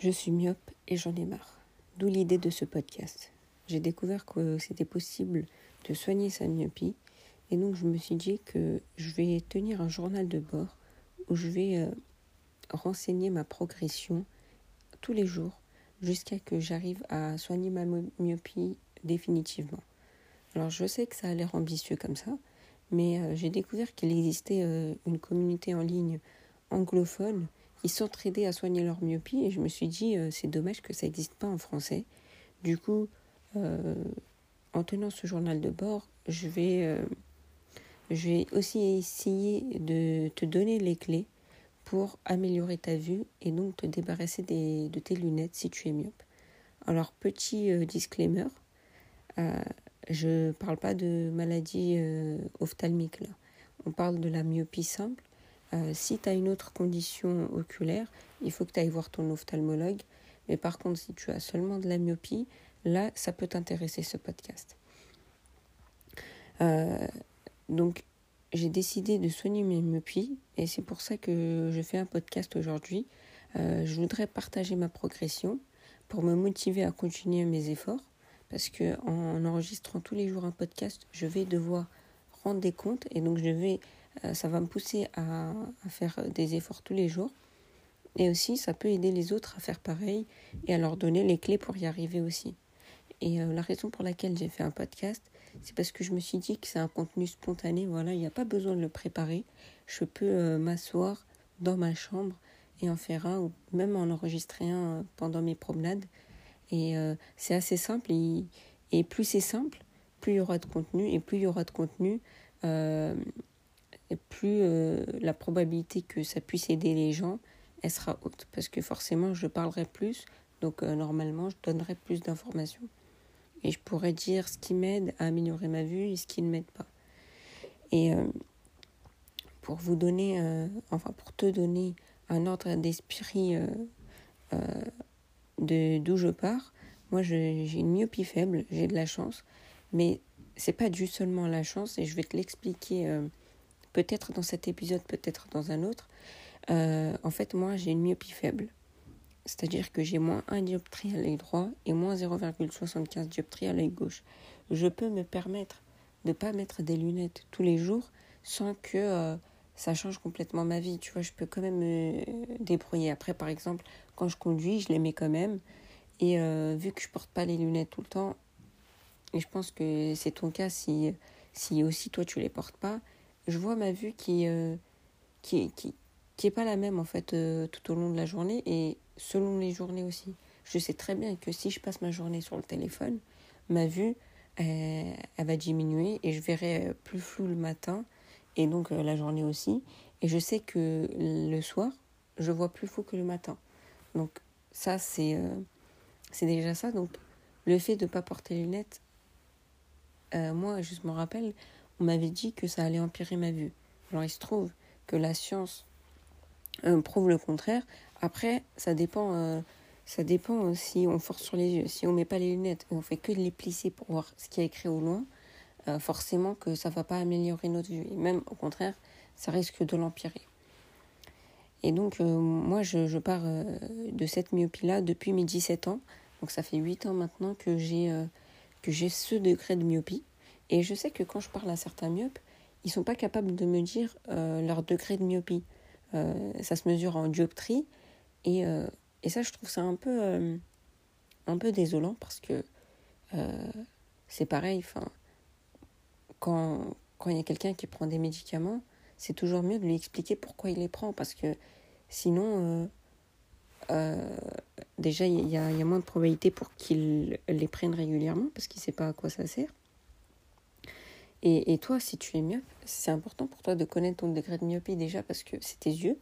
Je suis myope et j'en ai marre. D'où l'idée de ce podcast. J'ai découvert que c'était possible de soigner sa myopie et donc je me suis dit que je vais tenir un journal de bord où je vais euh, renseigner ma progression tous les jours jusqu'à que j'arrive à soigner ma myopie définitivement. Alors je sais que ça a l'air ambitieux comme ça, mais euh, j'ai découvert qu'il existait euh, une communauté en ligne anglophone qui s'entraidaient à soigner leur myopie et je me suis dit euh, c'est dommage que ça n'existe pas en français. Du coup, euh, en tenant ce journal de bord, je vais, euh, je vais aussi essayer de te donner les clés pour améliorer ta vue et donc te débarrasser des, de tes lunettes si tu es myope. Alors, petit disclaimer, je ne parle pas de maladie ophtalmique là. On parle de la myopie simple euh, si tu as une autre condition oculaire, il faut que tu ailles voir ton ophtalmologue. Mais par contre, si tu as seulement de la myopie, là, ça peut t'intéresser ce podcast. Euh, donc, j'ai décidé de soigner mes myopies et c'est pour ça que je fais un podcast aujourd'hui. Euh, je voudrais partager ma progression pour me motiver à continuer mes efforts parce que en enregistrant tous les jours un podcast, je vais devoir rendre des comptes et donc je vais ça va me pousser à, faire des efforts tous les jours. Et aussi, ça peut aider les autres à faire pareil et à leur donner les clés pour y arriver aussi. Et euh, la raison pour laquelle j'ai fait un podcast, c'est parce que je me suis dit que c'est un contenu spontané. Voilà, il n'y a pas besoin de le préparer. Je peux euh, m'asseoir dans ma chambre et en faire un, ou même en enregistrer un pendant mes promenades. Et c'est assez simple. Et plus c'est simple, plus il y aura de contenu. Et plus il y aura de contenu, plus euh, la probabilité que ça puisse aider les gens, elle sera haute. Parce que forcément, je parlerai plus, donc euh, normalement, je donnerai plus d'informations. Et je pourrais dire ce qui m'aide à améliorer ma vue et ce qui ne m'aide pas. Et euh, pour vous donner, enfin pour te donner un ordre d'esprit de d'où je pars, moi j'ai une myopie faible, j'ai de la chance, mais c'est pas dû seulement à la chance et je vais te l'expliquer peut-être dans cet épisode, peut-être dans un autre. Euh, en fait, moi, j'ai une myopie faible. C'est-à-dire que j'ai moins 1 dioptrie à l'œil droit et moins 0,75 dioptrie à l'œil gauche. Je peux me permettre de ne pas mettre des lunettes tous les jours sans que euh, ça change complètement ma vie. Tu vois, je peux quand même me débrouiller. Après, par exemple, quand je conduis, je les mets quand même. Et euh, vu que je porte pas les lunettes tout le temps, et je pense que c'est ton cas si, si aussi toi tu les portes pas, je vois ma vue qui, euh, qui, qui, qui est pas la même en fait euh, tout au long de la journée et selon les journées aussi. Je sais très bien que si je passe ma journée sur le téléphone, ma vue elle, va diminuer et je verrai plus flou le matin et donc euh, la journée aussi. Et je sais que le soir, je vois plus flou que le matin. Donc ça c'est c'est déjà ça. Donc le fait de ne pas porter les lunettes, moi je me rappelle on m'avait dit que ça allait empirer ma vue. Alors il se trouve que la science euh, prouve le contraire. Après, ça dépend, euh, ça dépend si on force sur les yeux. Si on met pas les lunettes et on fait que les plisser pour voir ce qui est écrit au loin, euh, forcément que ça va pas améliorer notre vue. Et même au contraire, ça risque de l'empirer. Et donc, moi, je, je pars de cette myopie-là depuis mes 17 ans. Donc, ça fait 8 ans maintenant que j'ai que j'ai ce degré de myopie. Et je sais que quand je parle à certains myopes, ils sont pas capables de me dire euh, leur degré de myopie. Euh, ça se mesure en dioptrie. Et, euh, et ça, je trouve ça un peu, un peu désolant parce que c'est pareil. Quand, quand il y a quelqu'un qui prend des médicaments, c'est toujours mieux de lui expliquer pourquoi il les prend parce que sinon, déjà, il y, y, a moins de probabilité pour qu'il les prenne régulièrement parce qu'il ne sait pas à quoi ça sert. Et, toi, si tu es myope, c'est important pour toi de connaître ton degré de myopie déjà parce que c'est tes yeux.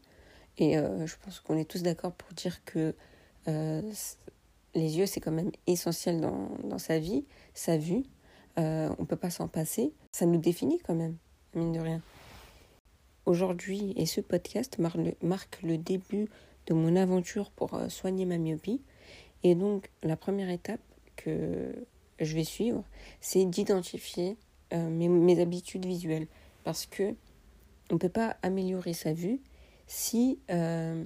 Et euh, je pense qu'on est tous d'accord pour dire que euh, les yeux, c'est quand même essentiel dans, dans, sa vie, sa vue. Euh, on ne peut pas s'en passer. Ça nous définit quand même, mine de rien. Aujourd'hui, et ce podcast marque le, début de mon aventure pour soigner ma myopie. Et donc, la première étape que je vais suivre, c'est d'identifier euh, mes, habitudes visuelles. Parce que on ne peut pas améliorer sa vue si, euh,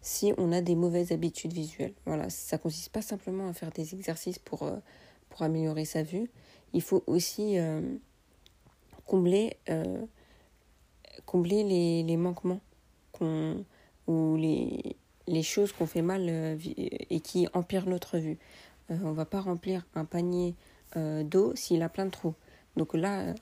si on a des mauvaises habitudes visuelles. Voilà, ça consiste pas simplement à faire des exercices pour, euh, pour améliorer sa vue. Il faut aussi combler, combler les, les manquements qu'on, ou les, les choses qu'on fait mal et qui empirent notre vue. on va pas remplir un panier d'eau s'il a plein de trous. Donc là,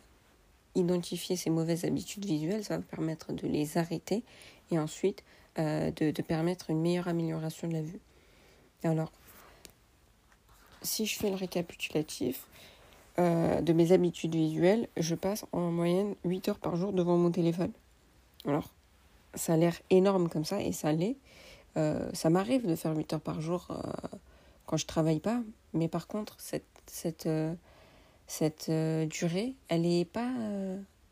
identifier ces mauvaises habitudes visuelles, ça va permettre de les arrêter et ensuite euh, de, permettre une meilleure amélioration de la vue. Alors, si je fais le récapitulatif euh, de mes habitudes visuelles, je passe en moyenne 8 heures par jour devant mon téléphone. Alors, ça a l'air énorme comme ça, et ça l'est. Euh, ça m'arrive de faire 8 heures par jour quand je travaille pas, mais par contre, cette, cette durée, elle n'est pas,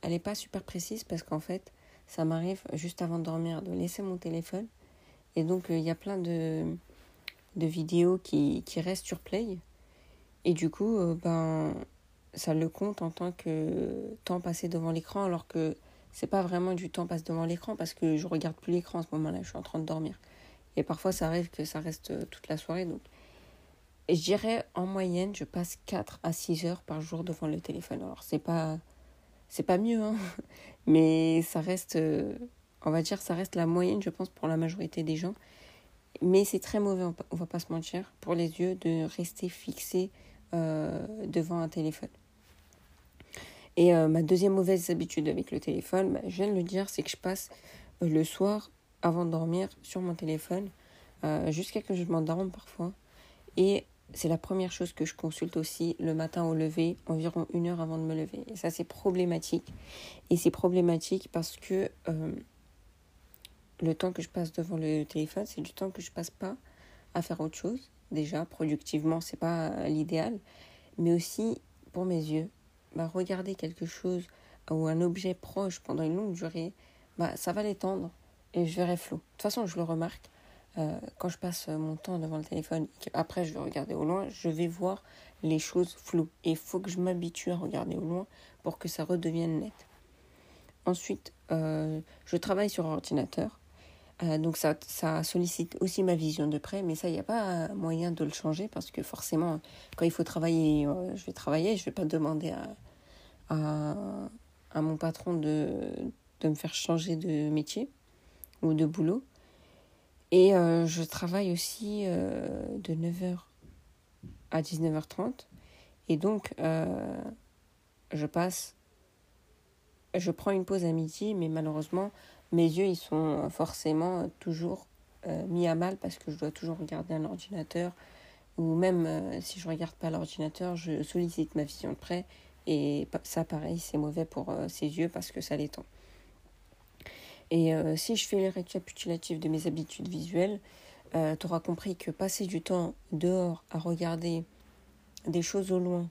elle est pas super précise parce qu'en fait, ça m'arrive juste avant de dormir de laisser mon téléphone. Et donc, euh, il y a plein de, de vidéos qui, qui restent sur Play. Et du coup, euh, ben, ça le compte en tant que temps passé devant l'écran, alors que c'est pas vraiment du temps passé devant l'écran parce que je regarde plus l'écran à ce moment-là, je suis en train de dormir. Et parfois, ça arrive que ça reste euh, toute la soirée. Donc, je dirais en moyenne, je passe 4 à 6 heures par jour devant le téléphone. Alors, c'est pas c'est pas mieux, hein. mais ça reste, euh, on va dire, ça reste la moyenne, je pense, pour la majorité des gens. Mais c'est très mauvais, on va pas se mentir, pour les yeux de rester fixé euh, devant un téléphone. Et euh, ma deuxième mauvaise habitude avec le téléphone, bah, je viens de le dire, c'est que je passe le soir avant de dormir sur mon téléphone jusqu'à que je m'endorme parfois. C'est la première chose que je consulte aussi le matin au lever, environ une heure avant de me lever. Et ça, c'est problématique. Et c'est problématique parce que euh, le temps que je passe devant le téléphone, c'est du temps que je passe pas à faire autre chose. Déjà, productivement, c'est pas l'idéal. Mais aussi, pour mes yeux, bah, regarder quelque chose ou un objet proche pendant une longue durée, bah, ça va l'étendre et je verrai flou. De toute façon, je le remarque. Euh, quand je passe mon temps devant le téléphone après je vais regarder au loin, je vais voir les choses floues. Et il faut que je m'habitue à regarder au loin pour que ça redevienne net. Ensuite, euh, je travaille sur ordinateur. Euh, donc ça, ça sollicite aussi ma vision de près, mais ça, il n'y a pas moyen de le changer parce que forcément, quand il faut travailler, je vais travailler, je ne vais pas demander à, à, à, mon patron de, de me faire changer de métier ou de boulot. Et euh, je travaille aussi euh, de 9h à 19h30. Et donc, euh, je passe, je prends une pause à midi, mais malheureusement, mes yeux, ils sont forcément toujours mis à mal parce que je dois toujours regarder un ordinateur. Ou même si je regarde pas l'ordinateur, je sollicite ma vision de près. Et ça, pareil, c'est mauvais pour ses yeux parce que ça l'étend. Et euh, si je fais le récapitulatif de mes habitudes visuelles, euh, tu auras compris que passer du temps dehors à regarder des choses au loin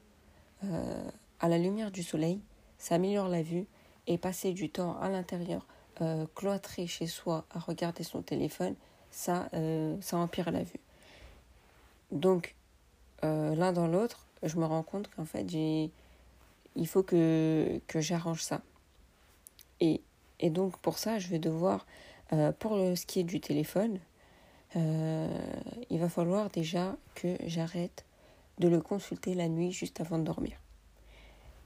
euh, à la lumière du soleil, ça améliore la vue. Et passer du temps à l'intérieur, cloîtré chez soi à regarder son téléphone, ça, ça empire la vue. Donc, l'un dans l'autre, je me rends compte qu'en fait, il faut que, que j'arrange ça. Et et donc pour ça, je vais devoir, euh, pour ce qui est du téléphone, euh, il va falloir déjà que j'arrête de le consulter la nuit juste avant de dormir.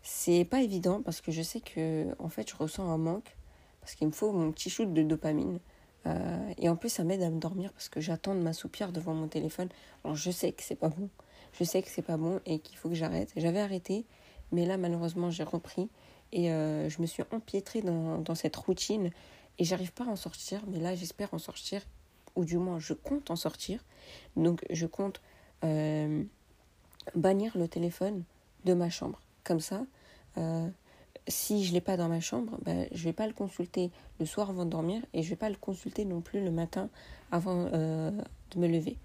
C'est pas évident parce que je sais que en fait je ressens un manque parce qu'il me faut mon petit shoot de dopamine. Euh, et en plus ça m'aide à me dormir parce que j'attends de m'assoupir devant mon téléphone. Alors je sais que c'est pas bon, je sais que c'est pas bon et qu'il faut que j'arrête. J'avais arrêté, mais là malheureusement j'ai repris et euh, je me suis empiétrée dans, dans cette routine et j'arrive pas à en sortir. Mais là, j'espère en sortir, ou du moins, je compte en sortir. Donc, je compte euh, bannir le téléphone de ma chambre. Comme ça, euh, si je l'ai pas dans ma chambre, ben, je vais pas le consulter le soir avant de dormir et je vais pas le consulter non plus le matin avant de me lever.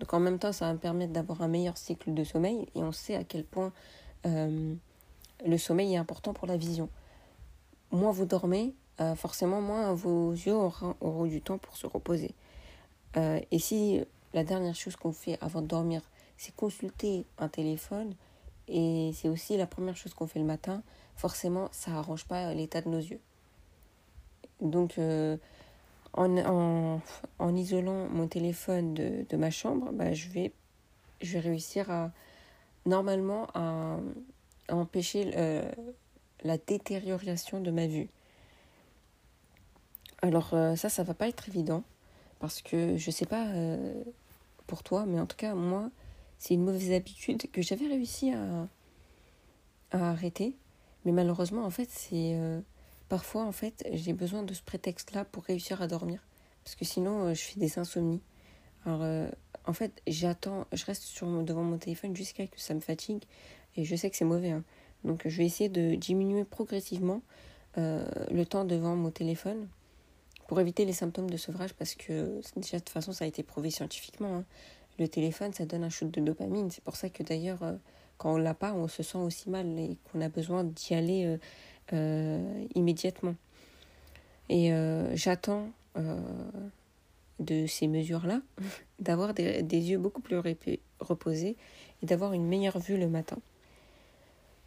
Donc en même temps, ça va me permettre d'avoir un meilleur cycle de sommeil et on sait à quel point le sommeil est important pour la vision. Moins vous dormez, euh, forcément moins vos yeux auront, du temps pour se reposer. Euh, et si la dernière chose qu'on fait avant de dormir, c'est consulter un téléphone, et c'est aussi la première chose qu'on fait le matin, forcément ça n'arrange pas l'état de nos yeux. Donc euh, en, isolant mon téléphone de, de ma chambre, bah, je, vais, je vais réussir à, normalement, à, empêcher euh, la détérioration de ma vue. Alors euh, ça, ça va pas être évident parce que je sais pas euh, pour toi, mais en tout cas moi, c'est une mauvaise habitude que j'avais réussi à, à arrêter, mais malheureusement en fait c'est parfois en fait j'ai besoin de ce prétexte-là pour réussir à dormir parce que sinon je fais des insomnies. Alors en fait j'attends, je reste devant mon téléphone jusqu'à que ça me fatigue et je sais que c'est mauvais. Hein. Donc je vais essayer de diminuer progressivement euh, le temps devant mon téléphone pour éviter les symptômes de sevrage parce que déjà de toute façon ça a été prouvé scientifiquement. Hein. Le téléphone ça donne un shoot de dopamine. C'est pour ça que d'ailleurs euh, quand on l'a pas on se sent aussi mal et qu'on a besoin d'y aller euh, immédiatement. Et j'attends de ces mesures-là d'avoir des, des, yeux beaucoup plus reposés et d'avoir une meilleure vue le matin.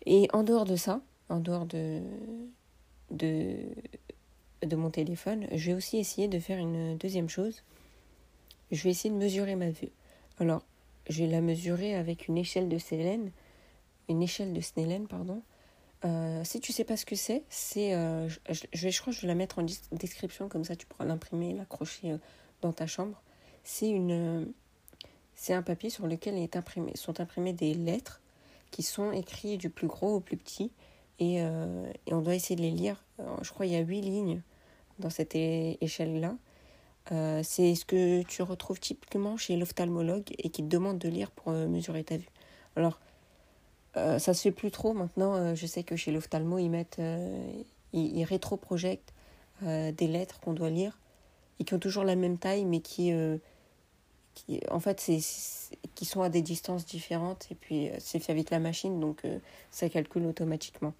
Et en dehors de ça, en dehors de, de, de mon téléphone, je vais aussi essayer de faire une deuxième chose. Je vais essayer de mesurer ma vue. Alors, je vais la mesurer avec une échelle de Snellen, une échelle de Snellen, pardon. Euh, si tu sais pas ce que c'est, c'est, euh, je, vais, je crois, que je vais la mettre en description comme ça, tu pourras l'imprimer, l'accrocher euh, dans ta chambre. C'est une, c'est un papier sur lequel est imprimé, sont imprimées des lettres qui sont écrits du plus gros au plus petit. Et, euh, on doit essayer de les lire. je crois qu'il y a huit lignes dans cette échelle-là. Euh, c'est ce que tu retrouves typiquement chez l'ophtalmologue et qui te demande de lire pour euh, mesurer ta vue. Alors, ça se fait plus trop maintenant. je sais que chez l'ophtalmo, ils mettent, ils, ils rétroprojectent des lettres qu'on doit lire et qui ont toujours la même taille, mais qui qui, en fait, c'est, qui sont à des distances différentes et puis euh, c'est fait avec la machine, donc euh, ça calcule automatiquement.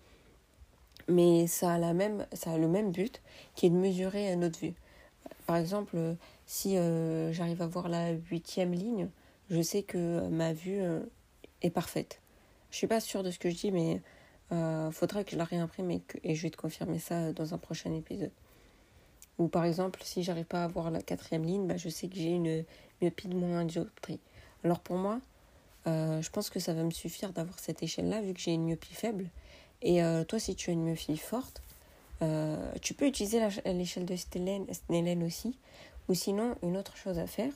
Mais ça a, la même, ça a le même but qui est de mesurer notre vue. Par exemple, si euh, j'arrive à voir la huitième ligne, je sais que ma vue est parfaite. Je suis pas sûre de ce que je dis, mais il faudra que je la réimprime et, que, et je vais te confirmer ça dans un prochain épisode. Ou par exemple, si j'arrive pas à voir la quatrième ligne, bah, je sais que j'ai une myopie de moins dioptrie. Alors pour moi, euh, je pense que ça va me suffire d'avoir cette échelle-là, vu que j'ai une myopie faible. Et euh, toi, si tu as une myopie forte, euh, tu peux utiliser l'échelle de Snellen aussi. Ou sinon, une autre chose à faire,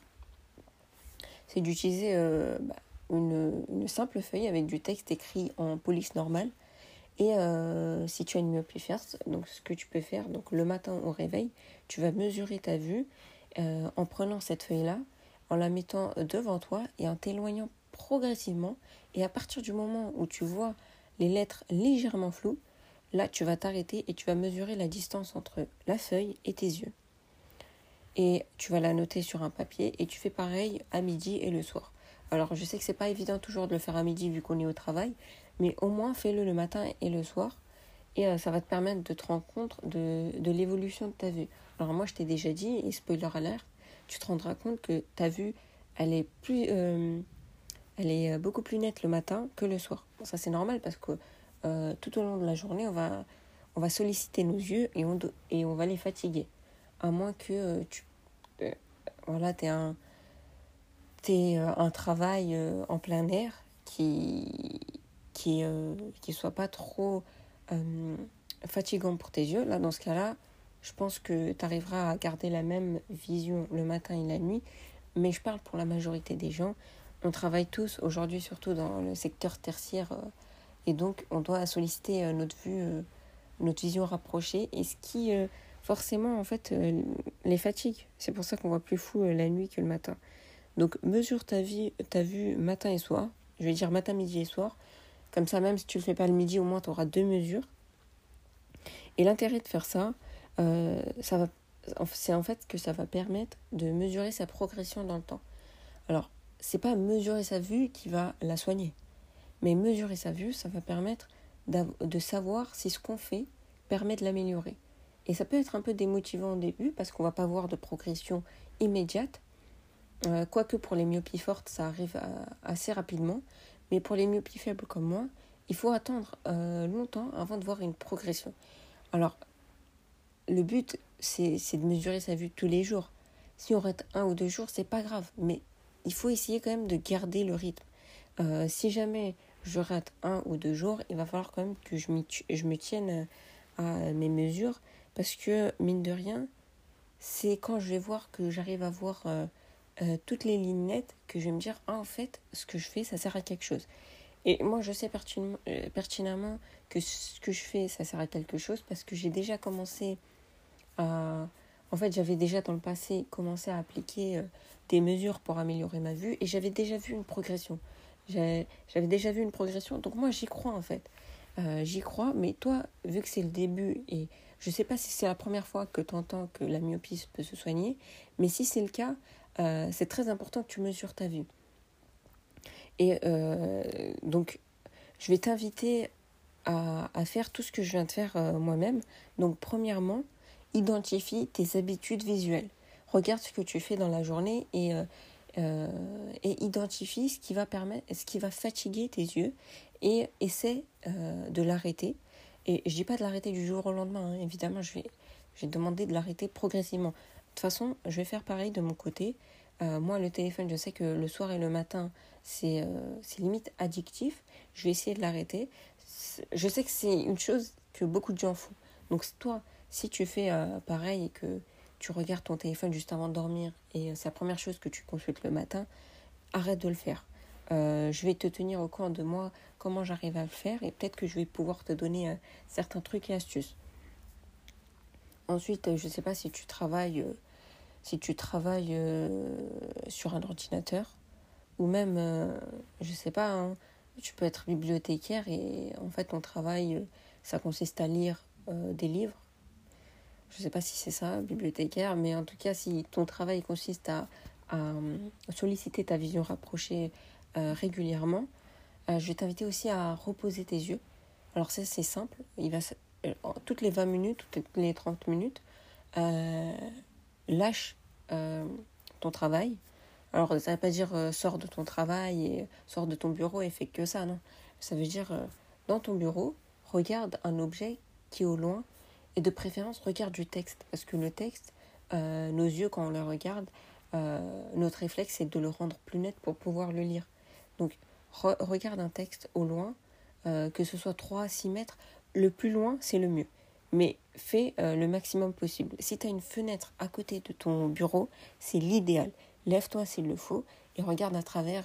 c'est d'utiliser bah, une, une, simple feuille avec du texte écrit en police normale. Et si tu as une myopie forte, donc ce que tu peux faire, donc le matin au réveil, tu vas mesurer ta vue en prenant cette feuille-là en la mettant devant toi et en t'éloignant progressivement. Et à partir du moment où tu vois les lettres légèrement floues, là tu vas t'arrêter et tu vas mesurer la distance entre la feuille et tes yeux. Et tu vas la noter sur un papier et tu fais pareil à midi et le soir. Alors je sais que c'est pas évident toujours de le faire à midi vu qu'on est au travail, mais au moins fais-le le matin et le soir. Et euh, ça va te permettre de te rendre compte de, de l'évolution de ta vue. Alors moi je t'ai déjà dit, et spoiler alert, tu te rendras compte que ta vue, elle est plus, euh, elle est beaucoup plus nette le matin que le soir. ça c'est normal parce que euh, tout au long de la journée, on va, on va solliciter nos yeux et on, et on va les fatiguer. À moins que euh, tu, voilà, aies un, aies un travail en plein air qui, qui, qui soit pas trop fatigant pour tes yeux. Là, dans ce cas-là, je pense que tu arriveras à garder la même vision le matin et la nuit, mais je parle pour la majorité des gens. On travaille tous aujourd'hui, surtout dans le secteur tertiaire, euh, et donc on doit solliciter euh, notre vue, euh, notre vision rapprochée, et ce qui forcément en fait les fatigue. C'est pour ça qu'on voit plus fou la nuit que le matin. Donc mesure ta vie, ta vue matin et soir. Je vais dire matin, midi et soir. Comme ça, même si tu le fais pas le midi, au moins tu auras deux mesures. Et l'intérêt de faire ça, euh, ça c'est en fait que ça va permettre de mesurer sa progression dans le temps. Alors, c'est pas mesurer sa vue qui va la soigner, mais mesurer sa vue, ça va permettre de savoir si ce qu'on fait permet de l'améliorer. Et ça peut être un peu démotivant au début parce qu'on va pas voir de progression immédiate. Euh, quoique pour les myopies fortes, ça arrive assez rapidement. Mais pour les myopies faibles comme moi, il faut attendre euh, longtemps avant de voir une progression. Alors, le but, c'est de mesurer sa vue tous les jours. Si on rate un ou deux jours, c'est pas grave. Mais il faut essayer quand même de garder le rythme. Euh, si jamais je rate un ou deux jours, il va falloir quand même que je, me tienne à mes mesures. Parce que, mine de rien, c'est quand je vais voir que j'arrive à voir euh, euh, toutes les lignes nettes que je vais me dire, ah, en fait, ce que je fais, ça sert à quelque chose. Et moi, je sais pertinemment, pertinemment que ce que je fais, ça sert à quelque chose parce que j'ai déjà commencé à en fait, j'avais déjà dans le passé commencé à appliquer euh, des mesures pour améliorer ma vue et j'avais déjà vu une progression. J'avais déjà vu une progression, donc moi j'y crois en fait. Euh, j'y crois, mais toi, vu que c'est le début et je ne sais pas si c'est la première fois que tu entends que la myopie peut se soigner, mais si c'est le cas, euh, c'est très important que tu mesures ta vue. Et donc, je vais t'inviter à, faire tout ce que je viens de faire moi-même. Donc, premièrement, identifie tes habitudes visuelles. Regarde ce que tu fais dans la journée et, euh, euh, et identifie ce qui, va permettre, ce qui va fatiguer tes yeux et essaie euh, de l'arrêter. Et je dis pas de l'arrêter du jour au lendemain, hein. évidemment, je vais, je vais demander de l'arrêter progressivement. De toute façon, je vais faire pareil de mon côté. moi, le téléphone, je sais que le soir et le matin, c'est limite addictif. Je vais essayer de l'arrêter. Je sais que c'est une chose que beaucoup de gens font. Donc, toi, si tu fais euh, pareil et que tu regardes ton téléphone juste avant de dormir et euh, c'est la première chose que tu consultes le matin, arrête de le faire. Euh, je vais te tenir au courant de moi comment j'arrive à le faire et peut-être que je vais pouvoir te donner certains trucs et astuces. Ensuite, je ne sais pas si tu travailles, si tu travailles sur un ordinateur ou même, je ne sais pas, hein, tu peux être bibliothécaire et en fait ton travail, ça consiste à lire des livres je ne sais pas si c'est ça, bibliothécaire, mais en tout cas, si ton travail consiste à, euh, solliciter ta vision rapprochée euh, régulièrement, euh, je vais t'inviter aussi à reposer tes yeux. Alors ça, c'est simple. Il va, toutes les 20 minutes, toutes les 30 minutes, lâche ton travail. Alors, ça ne veut pas dire sors de ton travail et sors de ton bureau et fais que ça, non. Ça veut dire, dans ton bureau, regarde un objet qui est au loin et de préférence, regarde du texte. Parce que le texte, euh, nos yeux, quand on le regarde, euh, notre réflexe, c'est de le rendre plus net pour pouvoir le lire. Donc, regarde un texte au loin, euh, que ce soit 3 à 6 mètres. Le plus loin, c'est le mieux. Mais fais le maximum possible. Si tu as une fenêtre à côté de ton bureau, c'est l'idéal. Lève-toi s'il le faut et regarde à travers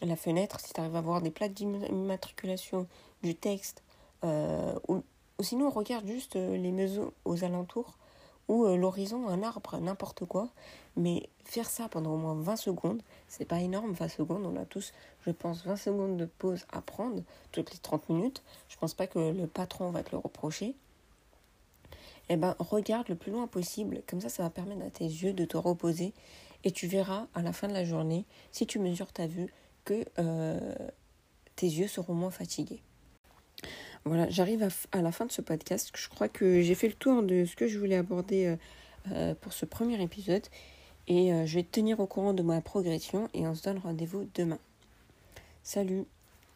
la fenêtre si tu arrives à voir des plaques d'immatriculation, du texte ou ou sinon, on regarde juste euh, les maisons aux alentours ou euh, l'horizon, un arbre, n'importe quoi. Mais faire ça pendant au moins 20 secondes, c'est pas énorme, 20 secondes. On a tous, je pense, 20 secondes de pause à prendre toutes les 30 minutes. Je pense pas que le patron va te le reprocher. Eh ben, regarde le plus loin possible. Comme ça, ça va permettre à tes yeux de te reposer. Et tu verras à la fin de la journée, si tu mesures ta vue, que euh, tes yeux seront moins fatigués. Voilà, j'arrive à, la fin de ce podcast. Je crois que j'ai fait le tour de ce que je voulais aborder euh, euh, pour ce premier épisode. Et euh, je vais te tenir au courant de ma progression et on se donne rendez-vous demain. Salut